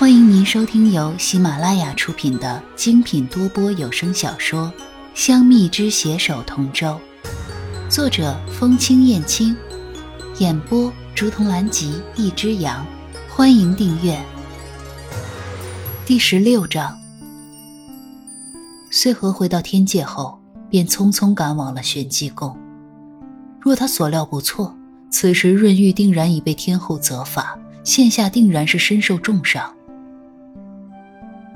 欢迎您收听由喜马拉雅出品的精品多播有声小说《香蜜之携手同舟》，作者风清燕青，演播竹童兰吉一只羊。欢迎订阅。第十六章，穗禾回到天界后，便匆匆赶往了玄机宫。若他所料不错，此时润玉定然已被天后责罚，现下定然是身受重伤。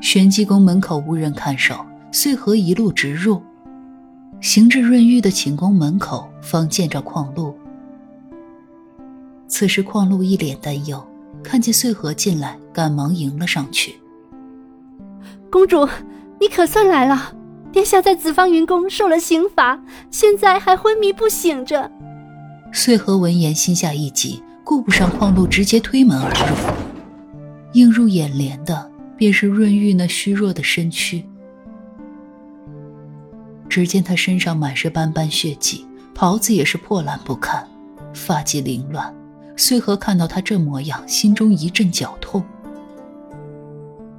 玄机宫门口无人看守，穗禾一路直入，行至润玉的寝宫门口，方见着邝路。此时邝路一脸担忧，看见穗禾进来，赶忙迎了上去。公主，你可算来了！殿下在紫方云宫受了刑罚，现在还昏迷不醒着。穗禾闻言心下一急，顾不上邝路，直接推门而入。映入眼帘的。便是润玉那虚弱的身躯。只见他身上满是斑斑血迹，袍子也是破烂不堪，发髻凌乱。穗禾看到他这模样，心中一阵绞痛。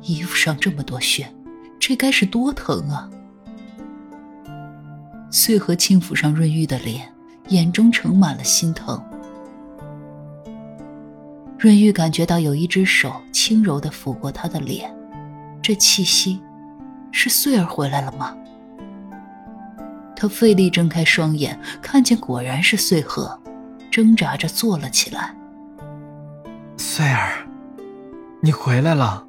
衣服上这么多血，这该是多疼啊！穗禾轻抚上润玉的脸，眼中盛满了心疼。润玉感觉到有一只手轻柔地抚过他的脸，这气息，是穗儿回来了吗？他费力睁开双眼，看见果然是穗禾，挣扎着坐了起来。穗儿，你回来了。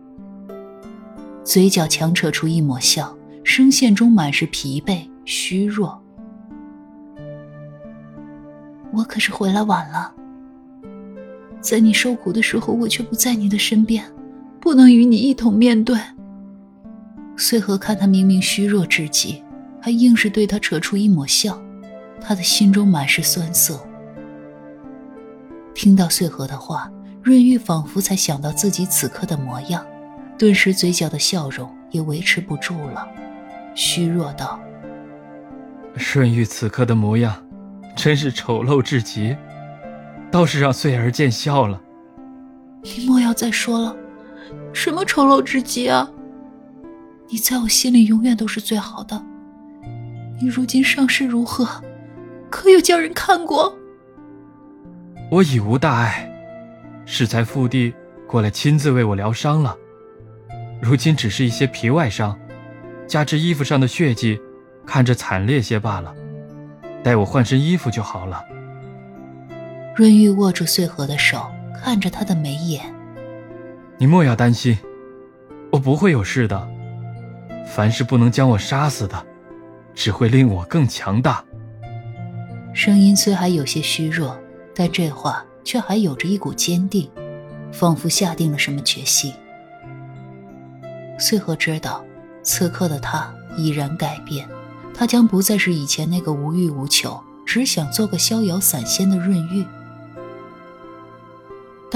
嘴角强扯出一抹笑，声线中满是疲惫虚弱。我可是回来晚了。在你受苦的时候，我却不在你的身边，不能与你一同面对。穗禾看他明明虚弱至极，还硬是对他扯出一抹笑，他的心中满是酸涩。听到穗禾的话，润玉仿佛才想到自己此刻的模样，顿时嘴角的笑容也维持不住了，虚弱道：“润玉此刻的模样，真是丑陋至极。”倒是让穗儿见笑了。你莫要再说了，什么丑陋之极啊！你在我心里永远都是最好的。你如今伤势如何？可有叫人看过？我已无大碍，适才父帝过来亲自为我疗伤了。如今只是一些皮外伤，加之衣服上的血迹，看着惨烈些罢了。待我换身衣服就好了。润玉握住穗禾的手，看着他的眉眼。你莫要担心，我不会有事的。凡是不能将我杀死的，只会令我更强大。声音虽还有些虚弱，但这话却还有着一股坚定，仿佛下定了什么决心。穗禾知道，此刻的他已然改变，他将不再是以前那个无欲无求、只想做个逍遥散仙的润玉。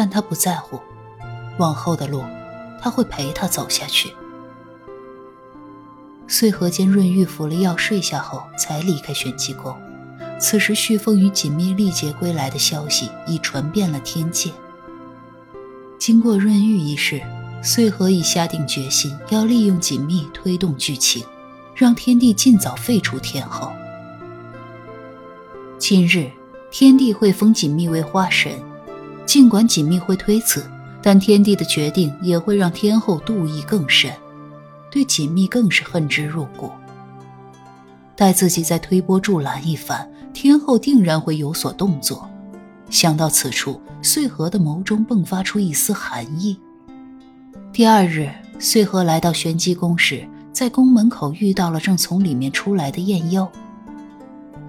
但他不在乎，往后的路，他会陪他走下去。穗禾见润玉服了药睡下后，才离开玄机宫。此时，旭凤与锦觅历劫归来的消息已传遍了天界。经过润玉一事，穗禾已下定决心要利用锦觅推动剧情，让天帝尽早废除天后。今日，天帝会封锦觅为花神。尽管锦觅会推辞，但天帝的决定也会让天后妒意更深，对锦觅更是恨之入骨。待自己再推波助澜一番，天后定然会有所动作。想到此处，穗禾的眸中迸发出一丝寒意。第二日，穗禾来到玄机宫时，在宫门口遇到了正从里面出来的燕佑。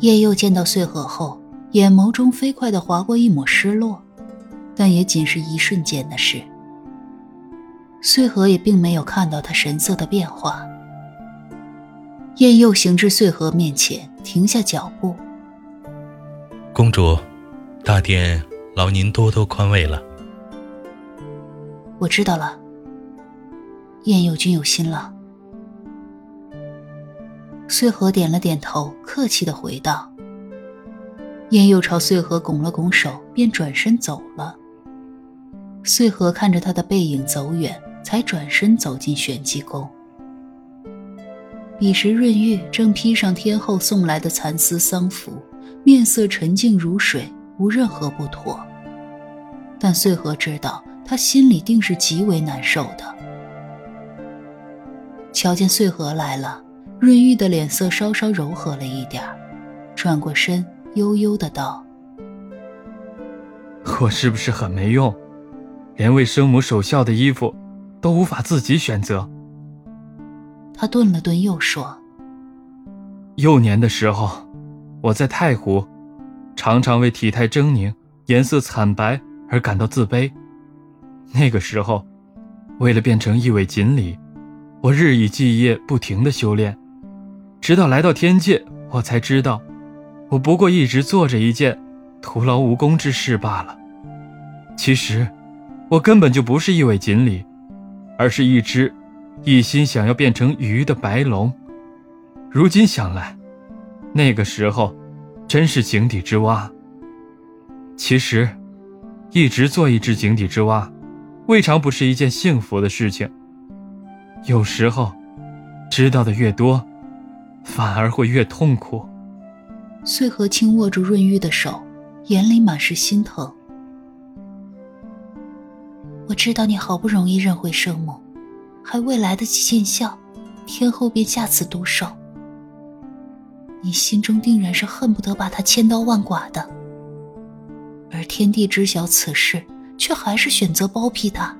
燕佑见到穗禾后，眼眸中飞快地划过一抹失落。但也仅是一瞬间的事。穗禾也并没有看到他神色的变化。燕佑行至穗禾面前，停下脚步。公主，大殿劳您多多宽慰了。我知道了。燕佑君有心了。穗禾点了点头，客气的回道。燕佑朝穗禾拱了拱手，便转身走了。穗禾看着他的背影走远，才转身走进玄机宫。彼时，润玉正披上天后送来的蚕丝丧服，面色沉静如水，无任何不妥。但穗禾知道，他心里定是极为难受的。瞧见穗禾来了，润玉的脸色稍稍柔和了一点转过身，悠悠的道：“我是不是很没用，连为生母守孝的衣服，都无法自己选择？”他顿了顿，又说：“幼年的时候，我在太湖，常常为体态狰狞、颜色惨白。”而感到自卑。那个时候，为了变成一尾锦鲤，我日以继夜不停的修炼，直到来到天界，我才知道，我不过一直做着一件徒劳无功之事罢了。其实，我根本就不是一尾锦鲤，而是一只一心想要变成鱼的白龙。如今想来，那个时候，真是井底之蛙。其实。一直做一只井底之蛙，未尝不是一件幸福的事情。有时候，知道的越多，反而会越痛苦。穗禾轻握住润玉的手，眼里满是心疼。我知道你好不容易认回圣母，还未来得及见笑，天后便下此毒手。你心中定然是恨不得把他千刀万剐的。而天帝知晓此事，却还是选择包庇他。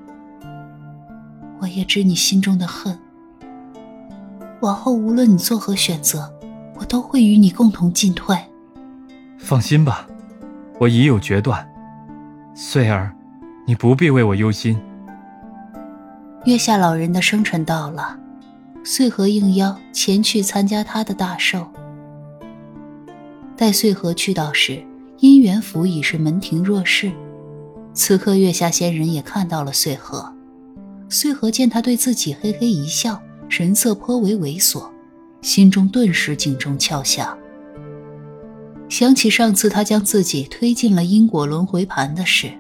我也知你心中的恨。往后无论你作何选择，我都会与你共同进退。放心吧，我已有决断。穗儿，你不必为我忧心。月下老人的生辰到了，穗禾应邀前去参加他的大寿。待穗禾去到时。姻缘府已是门庭若市，此刻月下仙人也看到了穗禾。穗禾见他对自己嘿嘿一笑，神色颇为猥琐，心中顿时警钟敲响。想起上次他将自己推进了因果轮回盘的事，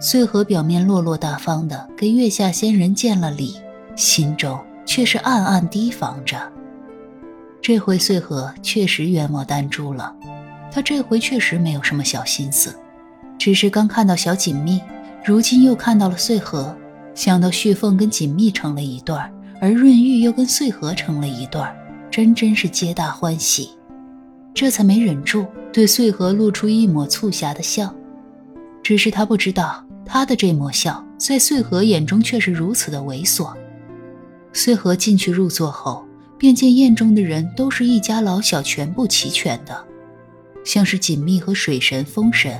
穗禾表面落落大方的给月下仙人见了礼，心中却是暗暗提防着。这回穗禾确实冤枉丹珠了。他这回确实没有什么小心思，只是刚看到小锦觅，如今又看到了穗禾，想到旭凤跟锦觅成了一对儿，而润玉又跟穗禾成了一对儿，真真是皆大欢喜，这才没忍住对穗禾露出一抹促狭的笑。只是他不知道，他的这抹笑在穗禾眼中却是如此的猥琐。穗禾进去入座后，便见宴中的人都是一家老小，全部齐全的。像是锦觅和水神、风神、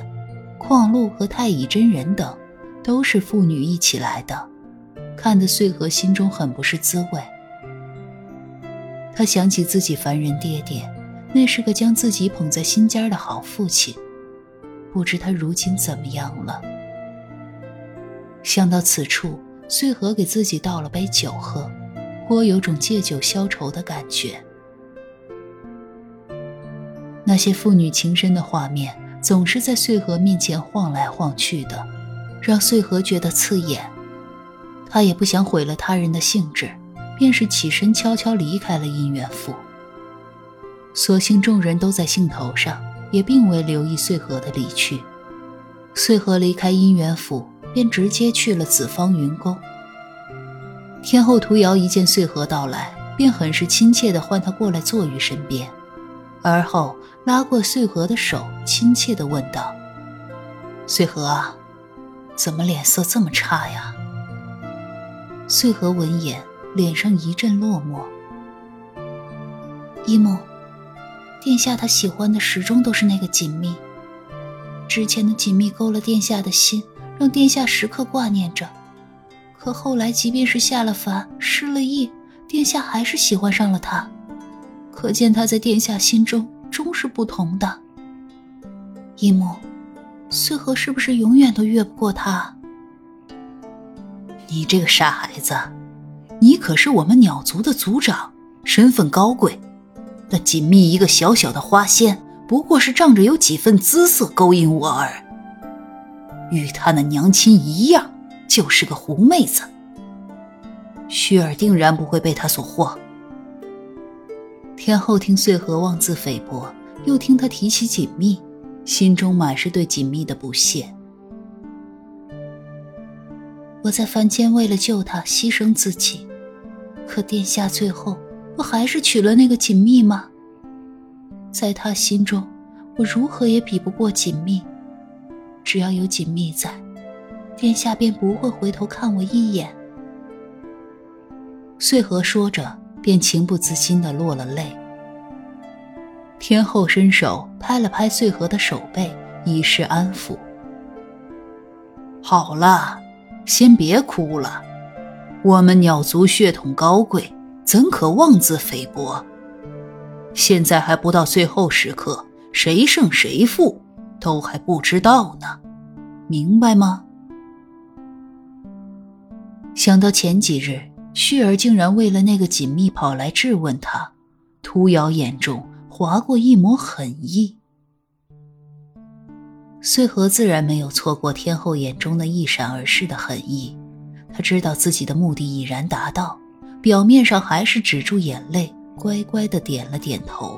旷鹿和太乙真人等，都是父女一起来的，看得穗禾心中很不是滋味。他想起自己凡人爹爹，那是个将自己捧在心尖的好父亲，不知他如今怎么样了。想到此处，穗禾给自己倒了杯酒喝，颇有种借酒消愁的感觉。那些父女情深的画面总是在穗禾面前晃来晃去的，让穗禾觉得刺眼。他也不想毁了他人的兴致，便是起身悄悄离开了姻缘府。所幸众人都在兴头上，也并未留意穗禾的离去。穗禾离开姻缘府，便直接去了紫芳云宫。天后涂瑶一见穗禾到来，便很是亲切地唤他过来坐于身边。而后拉过穗禾的手，亲切地问道：“穗禾啊，怎么脸色这么差呀？”穗禾闻言，脸上一阵落寞。一母，殿下他喜欢的始终都是那个锦觅。之前的锦觅勾了殿下的心，让殿下时刻挂念着。可后来，即便是下了凡，失了忆，殿下还是喜欢上了他。可见他在殿下心中终是不同的。一母，穗禾是不是永远都越不过他？你这个傻孩子，你可是我们鸟族的族长，身份高贵。那锦觅一个小小的花仙，不过是仗着有几分姿色勾引我儿，与他那娘亲一样，就是个狐妹子。旭儿定然不会被他所惑。天后听穗禾妄自菲薄，又听他提起锦觅，心中满是对锦觅的不屑。我在凡间为了救他牺牲自己，可殿下最后不还是娶了那个锦觅吗？在他心中，我如何也比不过锦觅。只要有锦觅在，殿下便不会回头看我一眼。穗禾说着，便情不自禁地落了泪。天后伸手拍了拍穗禾的手背，以示安抚。好了。先别哭了，我们鸟族血统高贵，怎可妄自菲薄？现在还不到最后时刻，谁胜谁负都还不知道呢，明白吗？想到前几日旭儿竟然为了那个锦觅跑来质问他，屠瑶眼中划过一抹狠意。穗禾自然没有错过天后眼中那一闪而逝的狠意，他知道自己的目的已然达到，表面上还是止住眼泪，乖乖的点了点头。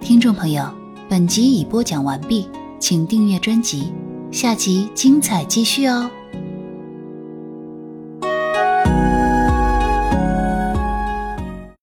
听众朋友，本集已播讲完毕，请订阅专辑，下集精彩继续哦。